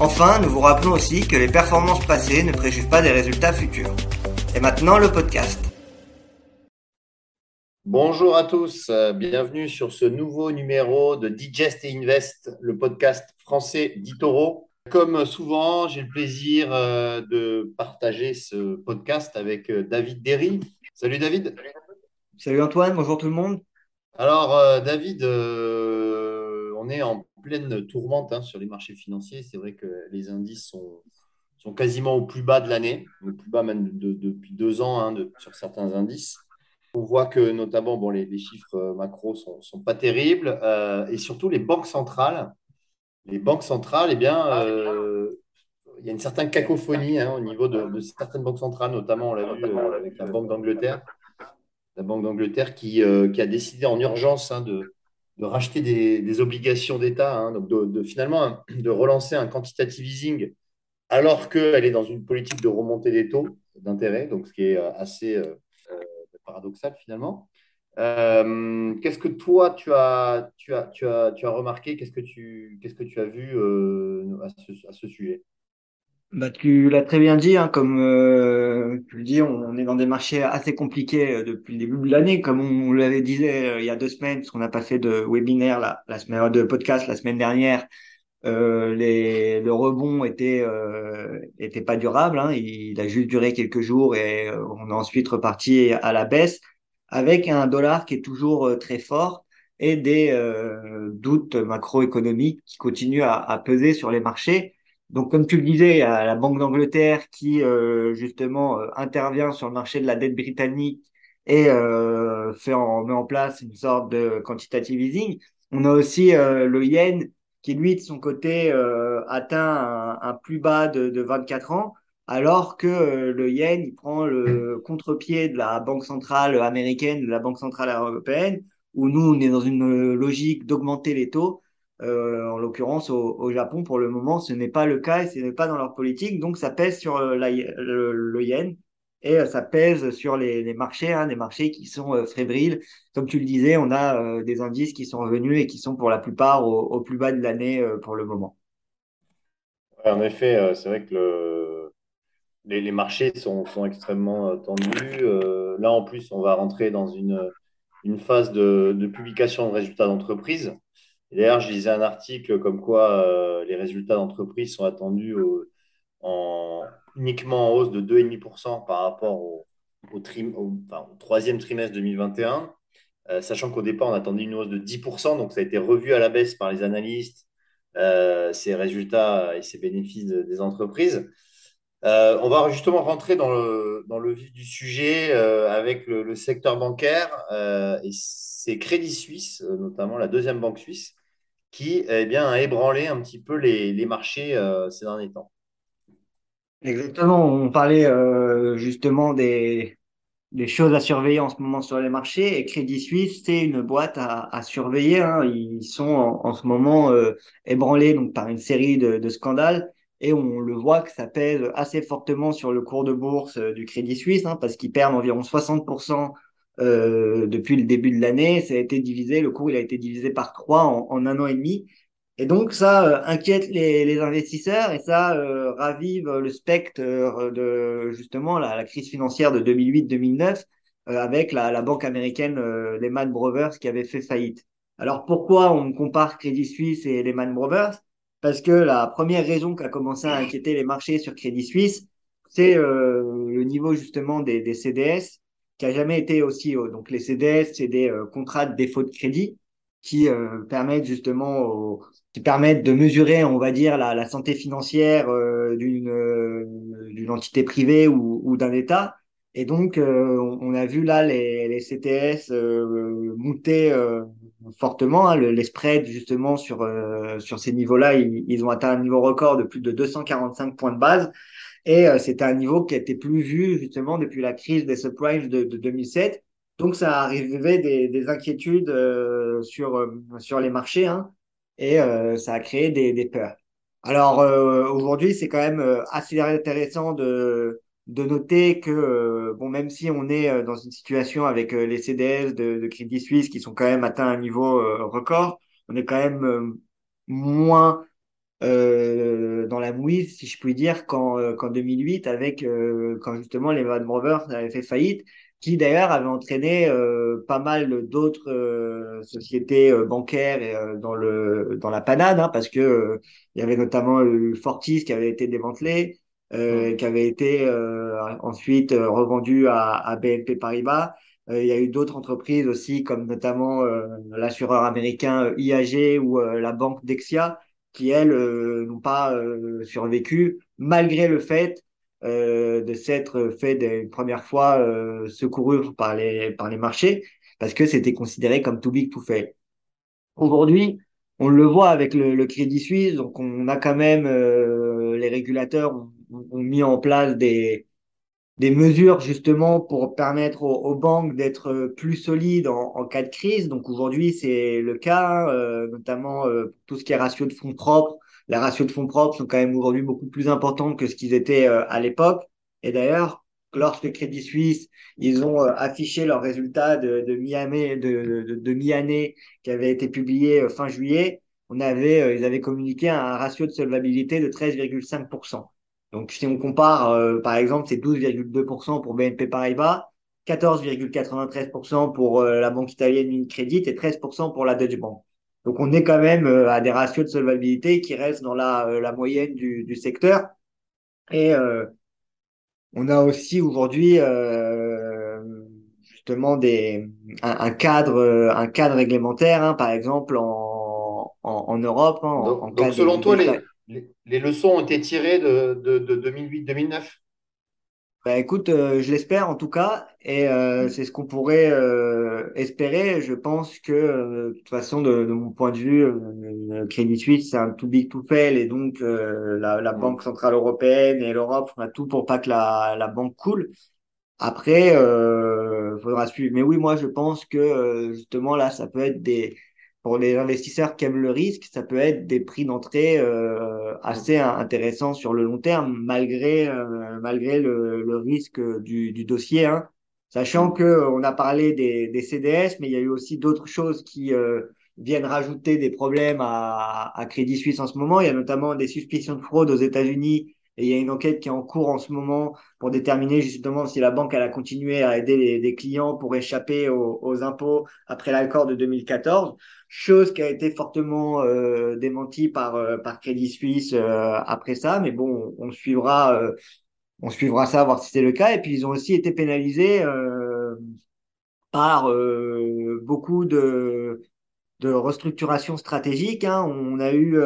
Enfin, nous vous rappelons aussi que les performances passées ne préjugent pas des résultats futurs. Et maintenant, le podcast. Bonjour à tous, bienvenue sur ce nouveau numéro de Digest et Invest, le podcast français d'Itoro. Comme souvent, j'ai le plaisir euh, de partager ce podcast avec euh, David Derry. Salut David. Salut Antoine, bonjour tout le monde. Alors euh, David, euh, on est en pleine tourmente hein, sur les marchés financiers. C'est vrai que les indices sont, sont quasiment au plus bas de l'année, au plus bas même depuis deux ans hein, sur certains indices. On voit que notamment bon, les, chiffres euh, macro sont, sont pas terribles et surtout les banques centrales. Les banques centrales, eh bien, il y a une certaine cacophonie hein, au niveau de, de, certaines banques centrales, notamment on l'a vu avec la Banque d'Angleterre la Banque d'Angleterre qui, euh, qui, a décidé en urgence hein, de, de, racheter des, obligations d'État, hein, de, finalement de relancer un quantitative easing alors qu'elle est dans une politique de remontée des taux d'intérêt, donc ce qui est euh, assez euh, paradoxal finalement. qu'est-ce que toi tu as, remarqué? Qu'est-ce que tu, as vu à, ce, sujet? Bah, tu l'as très bien dit, hein, comme euh, tu le dis, on, est dans des marchés assez compliqués euh, depuis le début de l'année, comme on, l'avait disait euh, il y a deux semaines, parce qu'on n'a pas fait de webinaire la, la semaine de podcast la semaine dernière. Euh, les, le rebond était était pas durable, hein, il, a juste duré quelques jours et on a ensuite reparti à la baisse avec un dollar qui est toujours très fort et des doutes macroéconomiques qui continuent à, à peser sur les marchés. Donc, comme tu le disais, a la Banque d'Angleterre qui, euh, justement, euh, intervient sur le marché de la dette britannique et euh, fait en, met en place une sorte de quantitative easing. On a aussi le yen qui, lui, de son côté, atteint un, plus bas de, de 24 ans, alors que le yen, il prend le contre-pied de la Banque centrale américaine, de la Banque centrale européenne, où nous, on est dans une logique d'augmenter les taux. Euh, en l'occurrence, au, Japon, pour le moment, ce n'est pas le cas et ce n'est pas dans leur politique. Donc, ça pèse sur euh, le, yen et euh, ça pèse sur les, marchés, hein, des marchés qui sont fébriles. Comme tu le disais, on a des indices qui sont revenus et qui sont pour la plupart au, plus bas de l'année pour le moment. en effet, c'est vrai que les, marchés sont, extrêmement tendus. là, en plus, on va rentrer dans une, phase de, de publication de résultats d'entreprise. D'ailleurs, je lisais un article comme quoi euh, les résultats d'entreprise sont attendus en, uniquement en hausse de 2,5% par rapport au, troisième trimestre 2021, euh, sachant qu'au départ, on attendait une hausse de 10%, donc ça a été revu à la baisse par les analystes, euh, ces résultats et ces bénéfices des entreprises. on va justement rentrer dans le, vif du sujet avec le, le, secteur bancaire et c'est Crédit Suisse, notamment la deuxième banque suisse, qui eh bien, a ébranlé un petit peu les, les marchés euh, ces derniers temps. Exactement, on parlait euh, justement des, des choses à surveiller en ce moment sur les marchés et Crédit Suisse, c'est une boîte à, surveiller. Hein. Ils sont en, en ce moment euh, ébranlés donc, par une série de, de, scandales et on le voit que ça pèse assez fortement sur le cours de bourse du Crédit Suisse hein, parce qu'ils perdent environ 60% euh, depuis le début de l'année. Ça a été divisé, le cours il a été divisé par trois en, un an et demi. Et donc ça euh, inquiète les, investisseurs et ça euh, ravive le spectre de justement la, crise financière de 2008-2009 avec la, banque américaine Lehman Brothers qui avait fait faillite. Alors pourquoi on compare Crédit Suisse et Lehman Brothers? Parce que la première raison qui a commencé à inquiéter les marchés sur Crédit Suisse, c'est le niveau justement des CDS qui a jamais été aussi haut. Donc les CDS, c'est des euh, contrats de défaut de crédit qui euh, permettent justement qui permettent de mesurer, on va dire, la, la santé financière euh, d'une d'une entité privée ou, ou d'un État. Et donc, on, a vu là les, les CTS monter fortement. Hein, le, les spreads, justement, sur, sur ces niveaux-là, ils, ils, ont atteint un niveau record de plus de 245 points de base. Et euh, c'était un niveau qui était plus vu justement depuis la crise des subprimes de, de 2007. Donc ça arrivait des, des inquiétudes euh, sur, euh, sur les marchés hein, et ça a créé des, des peurs. Alors aujourd'hui, c'est quand même assez intéressant de, de noter que bon, même si on est dans une situation avec les CDS de, de Crédit Suisse qui sont quand même atteints un niveau record, on est quand même moins euh, dans la mouise, si je puis dire, qu'en euh, qu'en 2008, avec euh, quand justement les Lehman Brothers avaient fait faillite, qui d'ailleurs avait entraîné euh, pas mal d'autres euh, sociétés euh, bancaires et, euh, dans le dans la panade, hein, parce que euh, il y avait notamment euh, Fortis qui avait été démantelé, euh, Mm. qui avait été euh, ensuite euh, revendu à, à BNP Paribas. Euh, il y a eu d'autres entreprises aussi, comme notamment euh, l'assureur américain IAG ou euh, la banque Dexia qui, elles, euh, n'ont pas euh, survécu, malgré le fait euh, de s'être fait une première fois secouru par les, par les marchés, parce que c'était considéré comme too big to fail. Aujourd'hui, on le voit avec le, le Crédit Suisse, donc on a quand même, euh, les régulateurs ont, ont mis en place des, des mesures justement pour permettre aux, aux banques d'être euh, plus solides en, en cas de crise. Donc aujourd'hui, c'est le cas, hein, euh, notamment euh, tout ce qui est ratio de fonds propres. Les ratios de fonds propres sont quand même aujourd'hui beaucoup plus importants que ce qu'ils étaient euh, à l'époque. Et d'ailleurs, lorsque Crédit Suisse, ils ont euh, affiché leurs résultats de, de mi-année, de, de, de mi-année qui avaient été publiés euh, fin juillet, on avait, ils avaient communiqué un ratio de solvabilité de 13,5%. Donc, si on compare, euh, par exemple, c'est 12,2% pour BNP Paribas, 14,93% pour euh, la banque italienne Unicredit et 13% pour la Deutsche Bank. Donc, on est quand même euh, à des ratios de solvabilité qui restent dans la, euh, la moyenne du, du secteur. Et euh, on a aussi aujourd'hui euh, justement des, un, un cadre, un cadre réglementaire, hein, par exemple en, en, en Europe, hein, en Donc, selon toi, les, les, les leçons ont été tirées de, de, de 2008-2009? Bah écoute, euh, je l'espère en tout cas, et euh, c'est ce qu'on pourrait euh, espérer. Je pense que, euh, de toute façon, de, de mon point de vue, euh, Crédit Suisse, c'est un too big to fail, et donc euh, la, la Banque centrale européenne et l'Europe font tout pour pas que la, la banque coule. Après, euh, faudra suivre. Mais oui, moi, je pense que justement là, ça peut être des pour les investisseurs qui aiment le risque, ça peut être des prix d'entrée euh, assez in- intéressants sur le long terme, malgré euh, malgré le, le risque du, du dossier, hein. Sachant que euh, on a parlé des, des CDS, mais il y a eu aussi d'autres choses qui euh, viennent rajouter des problèmes à, à Crédit Suisse en ce moment. Il y a notamment des suspicions de fraude aux États-Unis. Et il y a une enquête qui est en cours en ce moment pour déterminer justement si la banque elle a continué à aider les, des clients pour échapper aux, aux impôts après l'accord de 2014, chose qui a été fortement euh, démentie par euh, par Crédit Suisse euh, après ça, mais bon, on suivra euh, on suivra ça voir si c'est le cas. Et puis ils ont aussi été pénalisés euh, par euh, beaucoup de de restructuration stratégique. Hein. On a eu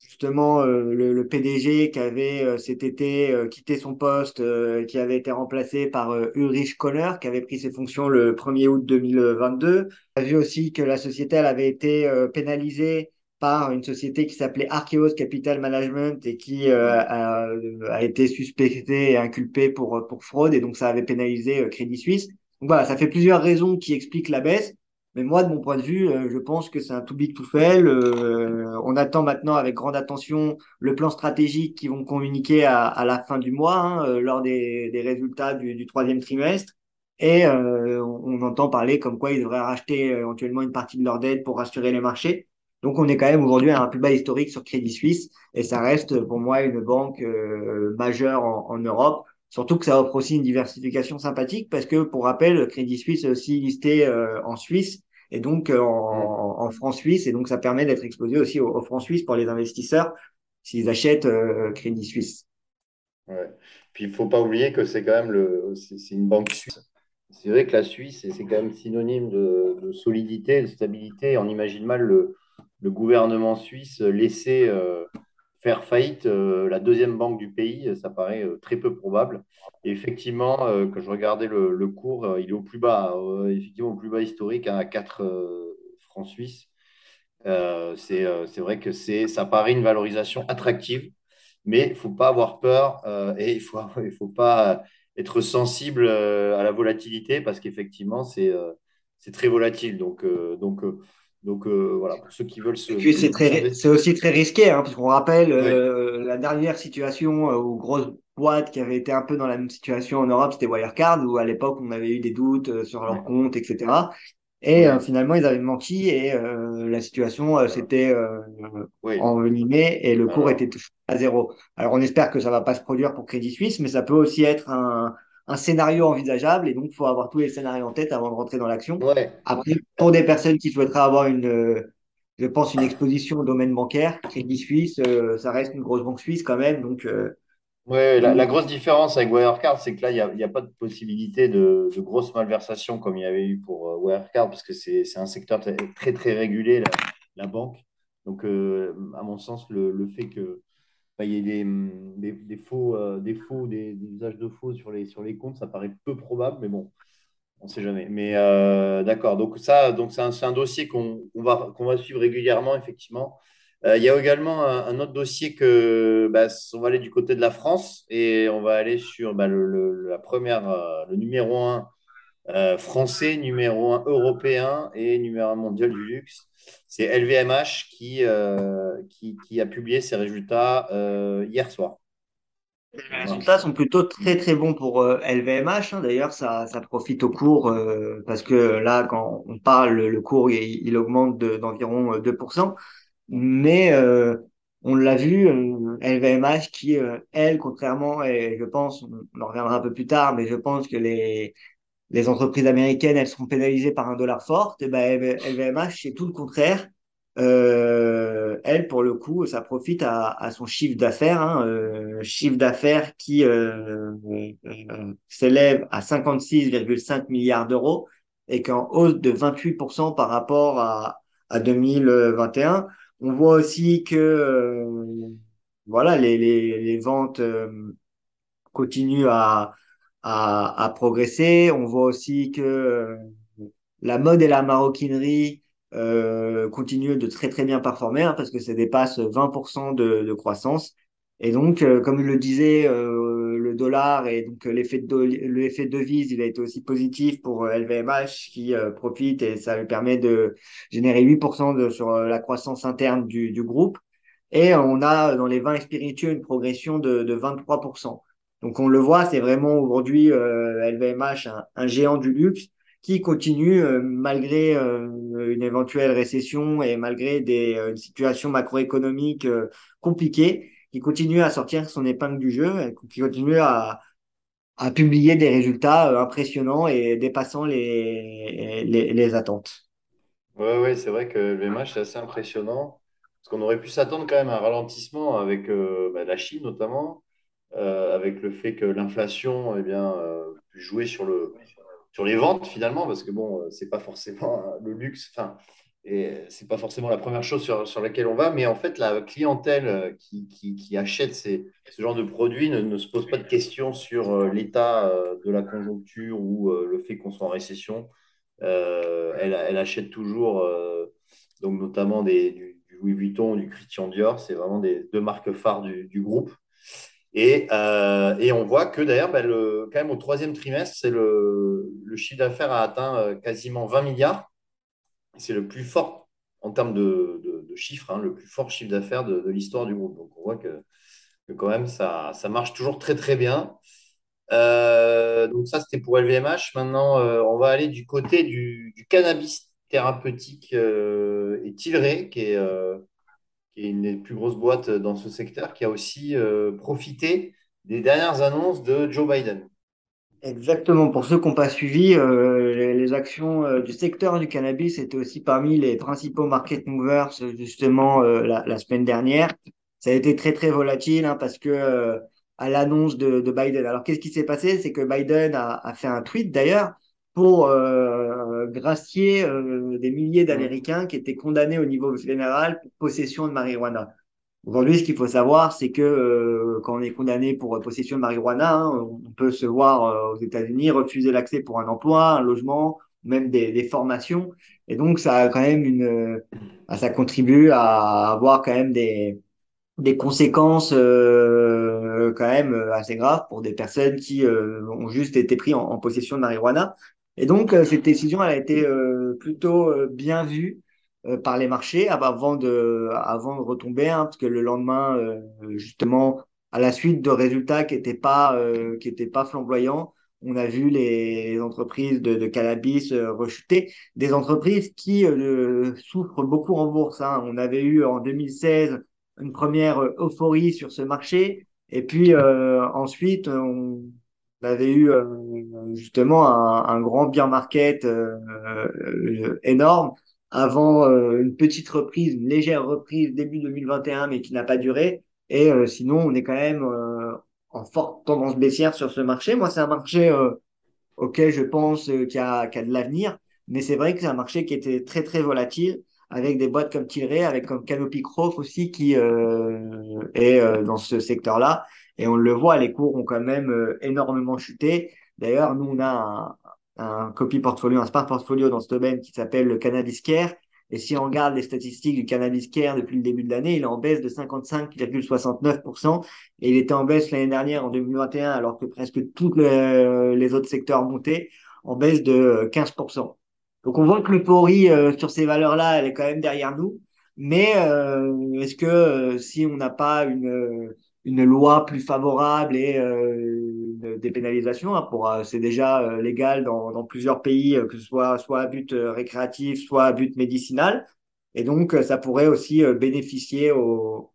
justement euh, le, le PDG qui avait euh, cet été euh, quitté son poste, euh, qui avait été remplacé par euh, Ulrich Kohler, qui avait pris ses fonctions le 1er août 2022. On a vu aussi que la société elle avait été euh, pénalisée par une société qui s'appelait Archeos Capital Management et qui a, a été suspectée et inculpée pour, pour fraude et donc ça avait pénalisé Crédit Suisse. Donc voilà, ça fait plusieurs raisons qui expliquent la baisse. Mais moi, de mon point de vue, euh, je pense que c'est un too big to fail. Euh, on attend maintenant avec grande attention le plan stratégique qu'ils vont communiquer à, à la fin du mois, hein, euh, lors des, des résultats du, du troisième trimestre. Et euh, on, on entend parler comme quoi ils devraient racheter euh, éventuellement une partie de leur dette pour rassurer les marchés. Donc on est quand même aujourd'hui à un plus bas historique sur Crédit Suisse et ça reste pour moi une banque euh, majeure en, en Europe. Surtout que ça offre aussi une diversification sympathique parce que pour rappel, Crédit Suisse est aussi listé euh, en Suisse et donc euh, en, en francs suisses, et donc ça permet d'être exposé aussi aux, aux francs suisses pour les investisseurs s'ils achètent euh, Crédit Suisse. Ouais. Puis il ne faut pas oublier que c'est quand même le, c'est une banque suisse. C'est vrai que la Suisse, c'est c'est quand même synonyme de, de solidité, de stabilité. On imagine mal le, le gouvernement suisse laisser euh, faillite euh, la deuxième banque du pays. Ça paraît euh, très peu probable. Et effectivement, euh, quand je regardais le, cours, euh, il est au plus bas, euh, effectivement au plus bas historique hein, à 4 euh, francs suisses. Euh, c'est euh, vrai que ça paraît une valorisation attractive. mais il faut pas avoir peur euh, et il faut, il faut pas être sensible euh, à la volatilité parce qu'effectivement, c'est euh, très volatile. Donc, euh, donc, euh, donc euh, voilà, pour ceux qui veulent Et se, puis c'est très, c'est aussi très risqué, hein, puisqu'on rappelle Oui, euh, la dernière situation euh, où grosse boîte qui avait été un peu dans la même situation en Europe, c'était Wirecard, où à l'époque on avait eu des doutes euh, sur leur oui, compte, etc. Et euh, oui, finalement ils avaient menti et euh, la situation euh, s'était euh, envenimée et le cours était touché à zéro. Alors on espère que ça va pas se produire pour Crédit Suisse, mais ça peut aussi être un, un scénario envisageable et donc il faut avoir tous les scénarios en tête avant de rentrer dans l'action. ouais. Après, pour des personnes qui souhaiteraient avoir une euh, je pense, une exposition au domaine bancaire. Crédit Suisse, euh, ça reste une grosse banque suisse quand même. Donc, euh, Ouais, la, grosse différence avec Wirecard, c'est que là, il n'y a, pas de possibilité de, de grosse malversation comme il y avait eu pour Wirecard, parce que c'est un secteur très, très, régulé, la, la banque. Donc, à mon sens, le, le fait que il y ait des, hum, des, des faux, euh, des faux, des, usages de faux sur les, sur les comptes, ça paraît peu probable, mais bon, on ne sait jamais. Mais euh, d'accord, donc ça, donc c'est un, dossier qu'on va, va suivre régulièrement, effectivement. Euh, il y a également un, autre dossier que bah, on va aller du côté de la France et on va aller sur bah, le, la première, le numéro un euh, français, numéro un européen et numéro un mondial du luxe. C'est LVMH qui, euh, qui, qui a publié ses résultats euh, hier soir. les résultats sont plutôt très très bons pour LVMH. hein. D'ailleurs, ça, ça profite au cours parce que là, quand on parle, le, cours il, il augmente de- d'environ euh, 2%. Mais on l'a vu, LVMH qui, elle, contrairement, et je pense, on en reviendra un peu plus tard, mais je pense que les, les entreprises américaines, elles seront pénalisées par un dollar fort. Et ben, LVMH, c'est tout le contraire. Euh, elle, pour le coup, ça profite à, son chiffre d'affaires, hein, euh, chiffre d'affaires qui euh, euh, s'élève à 56,5 milliards d'euros et qu'en hausse de 28% par rapport à, à 2021. On voit aussi que euh, voilà, les, les, les ventes euh, continuent à, à, à progresser. On voit aussi que euh, la mode et la maroquinerie euh, continuent de très très bien performer hein, parce que ça dépasse 20% de, de croissance. Et donc, euh, comme le disait euh, le dollar et donc l'effet de l'effet de devise, il a été aussi positif pour LVMH qui euh, profite et ça lui permet de générer 8% de, sur euh, la croissance interne du, du groupe. Et on a dans les vins et spiritueux une progression de, de 23%. Donc on le voit, c'est vraiment aujourd'hui euh, LVMH, un, un géant du luxe qui continue euh, malgré euh, une éventuelle récession et malgré des euh, une situation macroéconomique euh, compliquée, qui continue à sortir son épingle du jeu, qui continue à, publier des résultats euh, impressionnants et dépassant les, attentes. Ouais, ouais, c'est vrai que le VMH, c'est assez impressionnant. Parce qu'on aurait pu s'attendre quand même à un ralentissement avec euh, bah, la Chine notamment, euh, avec le fait que l'inflation eh bien, euh, jouer sur le, sur les ventes finalement, parce que bon, euh, c'est pas forcément euh, le luxe, enfin, et c'est pas forcément la première chose sur, laquelle on va, mais en fait, la clientèle euh, qui, achète ces, ce genre de produits ne, se pose pas de questions sur euh, l'état euh, de la conjoncture ou euh, le fait qu'on soit en récession. Euh, elle, achète toujours, euh, donc notamment des, du, Louis Vuitton, du Christian Dior, c'est vraiment des deux marques phares du groupe. Et, euh, et, on voit que d'ailleurs, le, quand même au troisième trimestre, c'est le, chiffre d'affaires a atteint euh, quasiment 20 milliards. C'est le plus fort en termes de, chiffres, hein, le plus fort chiffre d'affaires de, l'histoire du groupe. Donc on voit que, quand même ça, marche toujours très très bien. Euh, donc ça, c'était pour LVMH. Maintenant, on va aller du côté du, cannabis thérapeutique et Tilray, qui est, qui est une des plus grosses boîtes dans ce secteur, qui a aussi euh, profité des dernières annonces de Joe Biden. Exactement. Pour ceux qui n'ont pas suivi, euh, les, actions euh, du secteur du cannabis étaient aussi parmi les principaux market movers justement la, semaine dernière. Ça a été très très volatile hein, parce que à l'annonce de, de Biden. Alors qu'est-ce qui s'est passé? C'est que Biden a fait un tweet d'ailleurs pour euh, gracier euh, des milliers d'Américains qui étaient condamnés au niveau fédéral pour possession de marijuana. Aujourd'hui, ce qu'il faut savoir, c'est que euh, quand on est condamné pour possession de marijuana, hein, on peut se voir euh, aux États-Unis refuser l'accès pour un emploi, un logement, même des, des formations. Et donc, ça a quand même une, euh, ça contribue à avoir quand même des, des conséquences euh, quand même euh, assez graves pour des personnes qui euh, ont juste été pris en, en possession de marijuana. Et donc euh, cette décision elle a été euh, plutôt euh, bien vue par les marchés avant de avant de retomber, hein, parce que le lendemain justement à la suite de résultats qui étaient pas qui pas flamboyants, on a vu les entreprises de, de cannabis rechuter, des entreprises qui euh, souffrent beaucoup en bourse. Hein. On avait eu en 2016 une première euphorie sur ce marché. Et puis euh, ensuite, on avait eu euh, justement un, grand bear market euh, euh, énorme avant une petite reprise, une légère reprise début 2021, mais qui n'a pas duré. Et sinon, on est quand même en forte tendance baissière sur ce marché. Moi, c'est un marché auquel je pense qu'il y a, de l'avenir, mais c'est vrai que c'est un marché qui était très très volatile avec des boîtes comme Tilray, avec comme Canopy Growth aussi qui est dans ce secteur-là. Et on le voit, les cours ont quand même euh, énormément chuté. D'ailleurs, nous, on a un, un copy portfolio, un smart portfolio dans ce domaine qui s'appelle le Cannabis Care. Et si on regarde les statistiques du Cannabis Care depuis le début de l'année, il est en baisse de 55,69%. Et il était en baisse l'année dernière, en 2021, alors que presque tous les, les autres secteurs montaient, en baisse de 15%. Donc on voit que l'euphorie euh, sur ces valeurs-là, elle est quand même derrière nous. Mais euh, est-ce que euh, si on n'a pas une, une loi plus favorable et euh, des pénalisations, hein, pour euh, c'est déjà euh, légal dans, dans plusieurs pays, que ce soit soit à but récréatif, soit à but médicinal, et donc ça pourrait aussi bénéficier au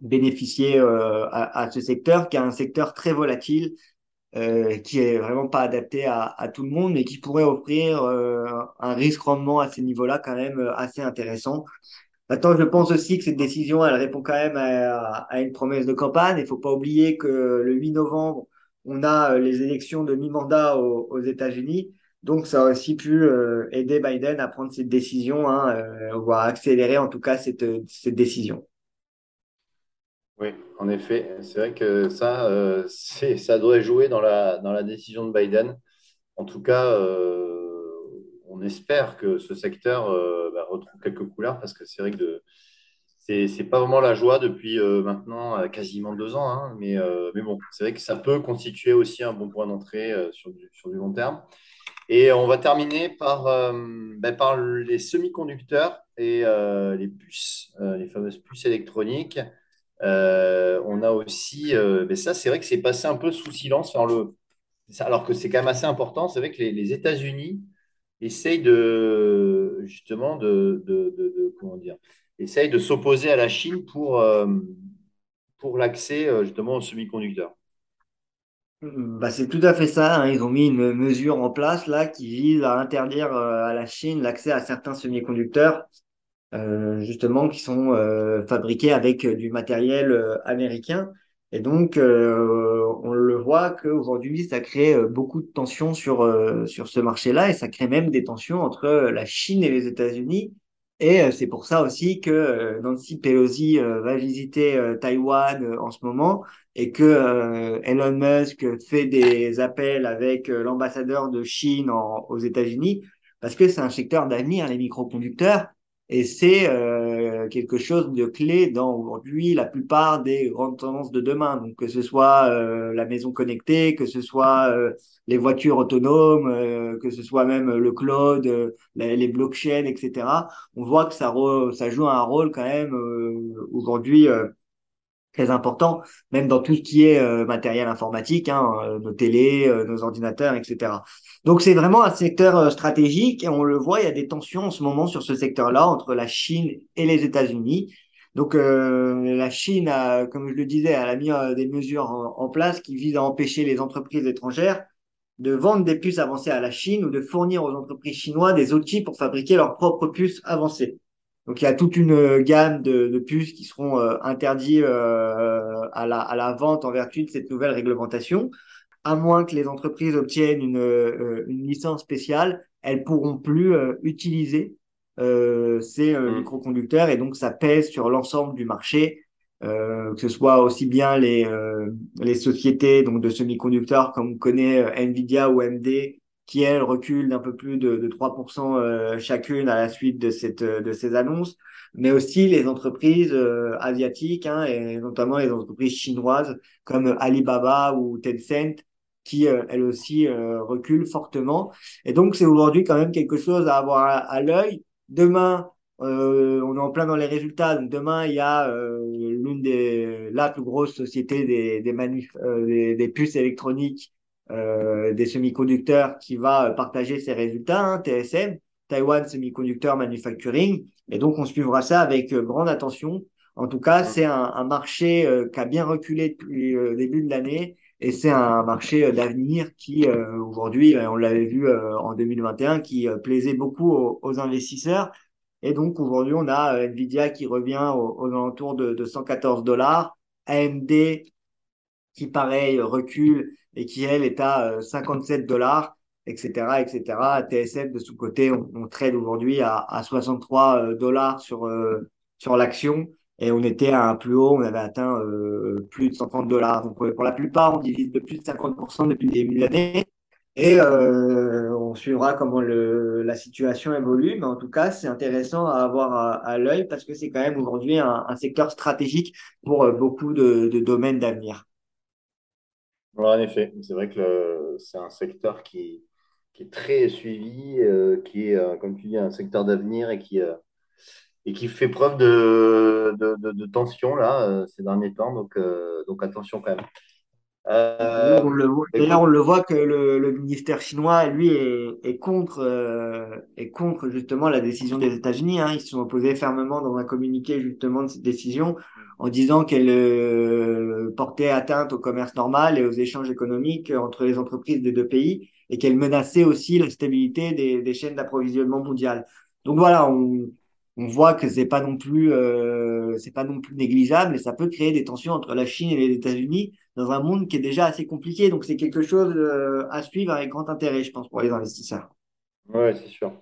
bénéficier euh, à, à ce secteur qui est un secteur très volatile euh, qui est vraiment pas adapté à, à tout le monde, mais qui pourrait offrir euh, un risque-rendement à ces niveaux-là quand même assez intéressant. Maintenant, je pense aussi que cette décision, elle répond quand même à, une promesse de campagne. Il faut pas oublier que le 8 novembre, on a euh, les élections de mi-mandat aux, États-Unis. Donc, ça a aussi pu euh, aider Biden à prendre cette décision, hein, euh, à accélérer en tout cas cette, décision. Oui, en effet, c'est vrai que ça, euh, ça doit jouer dans la, dans la décision de Biden. En tout cas, on espère que ce secteur euh, bah, retrouve quelques couleurs parce que c'est vrai que c'est, pas vraiment la joie depuis euh, maintenant euh, quasiment deux ans. hein, mais, mais bon, c'est vrai que ça peut constituer aussi un bon point d'entrée sur du, sur du long terme. Et on va terminer par, bah, par les semi-conducteurs et les puces, les fameuses puces électroniques. On a aussi, mais ça, c'est vrai que c'est passé un peu sous silence, enfin, le, alors que c'est quand même assez important. C'est vrai que les États-Unis essayent de, justement, de, de, de- comment dire, essayent de s'opposer à la Chine pour, euh, pour l'accès, euh, justement, aux semi-conducteurs. Bah, c'est tout à fait ça, hein. Ils ont mis une mesure en place là qui vise à interdire euh, à la Chine l'accès à certains semi-conducteurs justement qui sont fabriqués avec du matériel américain. Et donc, euh, on le voit qu'aujourd'hui, ça crée euh, beaucoup de tensions sur, euh, sur ce marché-là et ça crée même des tensions entre euh, la Chine et les États-Unis. Et euh, c'est pour ça aussi que Nancy Pelosi va visiter Taïwan en ce moment et que Elon Musk fait des appels avec l'ambassadeur de Chine aux États-Unis parce que c'est un secteur d'avenir, les microconducteurs. Et c'est quelque chose de clé dans aujourd'hui la plupart des grandes tendances de demain. Donc que ce soit euh, la maison connectée, que ce soit euh, les voitures autonomes, euh, que ce soit même le cloud, les, blockchains, etc. On voit que ça, ça joue un rôle quand même aujourd'hui très important, même dans tout ce qui est euh, matériel informatique, hein, euh, nos télés, euh, nos ordinateurs, etc. Donc c'est vraiment un secteur stratégique et on le voit, il y a des tensions en ce moment sur ce secteur-là entre la Chine et les États-Unis. Donc la Chine, a, comme je le disais, elle a mis des mesures en, en place qui visent à empêcher les entreprises étrangères de vendre des puces avancées à la Chine ou de fournir aux entreprises chinoises des outils pour fabriquer leurs propres puces avancées. Donc il y a toute une euh, gamme de, de puces qui seront euh, interdits euh, à la, à la vente en vertu de cette nouvelle réglementation. À moins que les entreprises obtiennent une, euh, une licence spéciale, elles pourront plus utiliser ces euh, Mm. microconducteurs et donc ça pèse sur l'ensemble du marché, que ce soit aussi bien les, les sociétés donc de semi-conducteurs comme on connaît Nvidia ou AMD qui elles reculent d'un peu plus de, de 3% euh, chacune à la suite de cette de ces annonces, mais aussi les entreprises euh, asiatiques hein, et notamment les entreprises chinoises comme Alibaba ou Tencent qui elles aussi reculent fortement. Et donc c'est aujourd'hui quand même quelque chose à avoir à, l'œil. Demain, euh, on est en plein dans les résultats. Demain, il y a euh, l'une des la plus grosse société des des, euh, des, des, puces électroniques, euh, des semi-conducteurs, qui va partager ses résultats, hein, TSM, Taiwan Semiconductor Manufacturing. Et donc on suivra ça avec grande attention. En tout cas, c'est un, un, marché qui a bien reculé depuis le début de l'année. Et c'est un marché d'avenir qui, aujourd'hui, on l'avait vu en 2021, qui plaisait beaucoup aux, aux investisseurs et donc aujourd'hui, on a euh, Nvidia qui revient aux, alentours de, de 114 dollars, AMD qui pareil recule et qui elle est à 57 euh, dollars, etc., etc. TSF de son côté, on, on trade aujourd'hui à, à 63 euh, dollars sur sur l'action et on était à un plus haut, on avait atteint plus de 130 dollars. Donc pour la plupart, on divise de plus de 50% depuis le début de l'année. Et euh, on suivra comment le, la situation évolue. Mais en tout cas, c'est intéressant à avoir à, à l'œil parce que c'est quand même aujourd'hui un, un, secteur stratégique pour euh, beaucoup de, de domaines d'avenir. En effet, c'est vrai que c'est un secteur qui, qui, est très suivi, euh, qui est, euh, comme tu dis, un secteur d'avenir et qui, euh, et qui fait preuve de, de, de, de tension là, ces derniers temps. Donc, donc attention quand même. D'ailleurs, on, le voit que le, le ministère chinois, lui, est, est contre, euh, est contre justement la décision des États-Unis. Hein. Ils se sont opposés fermement dans un communiqué justement de cette décision en disant qu'elle euh, portait atteinte au commerce normal et aux échanges économiques entre les entreprises des deux pays et qu'elle menaçait aussi la stabilité des, des chaînes d'approvisionnement mondiales. Donc voilà, on, on voit que c'est pas non plus euh, c'est pas non plus négligeable mais ça peut créer des tensions entre la Chine et les États-Unis dans un monde qui est déjà assez compliqué donc c'est quelque chose euh, à suivre avec grand intérêt je pense pour les investisseurs. Ouais, c'est sûr.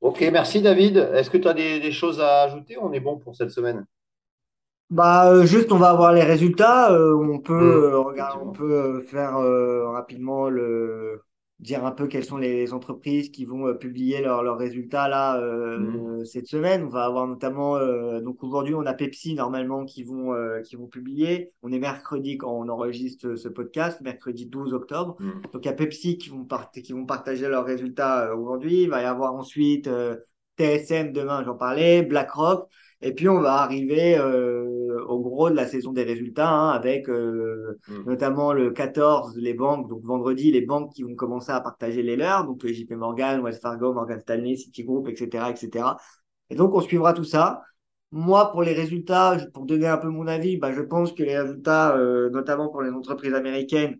OK, merci David. Est-ce que tu as des, des, choses à ajouter On est bon pour cette semaine? Bah euh, juste on va avoir les résultats, on peut mmh, regarder on peut faire rapidement le dire un peu quelles sont les entreprises qui vont euh, publier leurs résultats là euh, mmh. cette semaine. On va avoir notamment euh, donc aujourd'hui on a Pepsi normalement qui vont qui vont publier. On est mercredi quand on enregistre ce podcast, mercredi 12 octobre. Mmh. Donc il y a Pepsi qui vont qui vont partager leurs résultats aujourd'hui. Il va y avoir ensuite TSM demain, j'en parlais, BlackRock. Et puis on va arriver euh, au gros de la saison des résultats hein, avec euh, mm. notamment le 14 les banques, donc vendredi les banques qui vont commencer à partager les leurs, donc JP Morgan, Wells Fargo, Morgan Stanley, Citigroup, etc., etc. Et donc on suivra tout ça. Moi, pour les résultats, pour donner un peu mon avis, bah, je pense que les résultats, euh, notamment pour les entreprises américaines,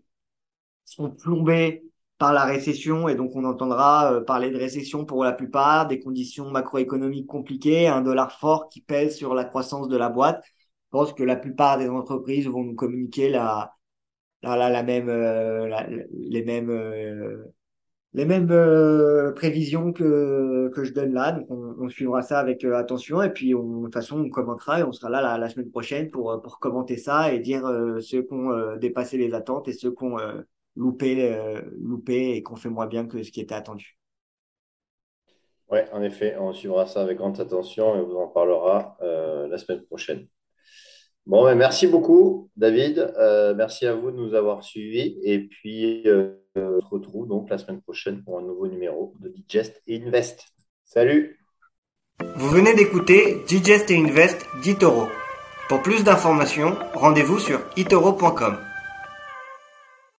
sont plombés par la récession et donc on entendra euh, parler de récession pour la plupart, des conditions macroéconomiques compliquées, un dollar fort qui pèse sur la croissance de la boîte. Pense que la plupart des entreprises vont nous communiquer la, la, la, même, euh, les mêmes, euh, les mêmes prévisions que, que je donne là. Donc on, suivra ça avec attention et puis on, de toute façon on commentera et on sera là la, semaine prochaine pour, pour commenter ça et dire ceux qui ont dépassé les attentes et ceux qui ont loupé, euh, loupé et qu'on fait moins bien que ce qui était attendu. Oui, en effet, on suivra ça avec grande attention et on vous en parlera euh, la semaine prochaine. Bon, ben, merci beaucoup, David. Euh, merci à vous de nous avoir suivis. Et puis, euh, on se retrouve donc la semaine prochaine pour un nouveau numéro de Digest et Invest. Salut Vous venez d'écouter Digest et Invest d'Itoro. Pour plus d'informations, rendez-vous sur itoro.com.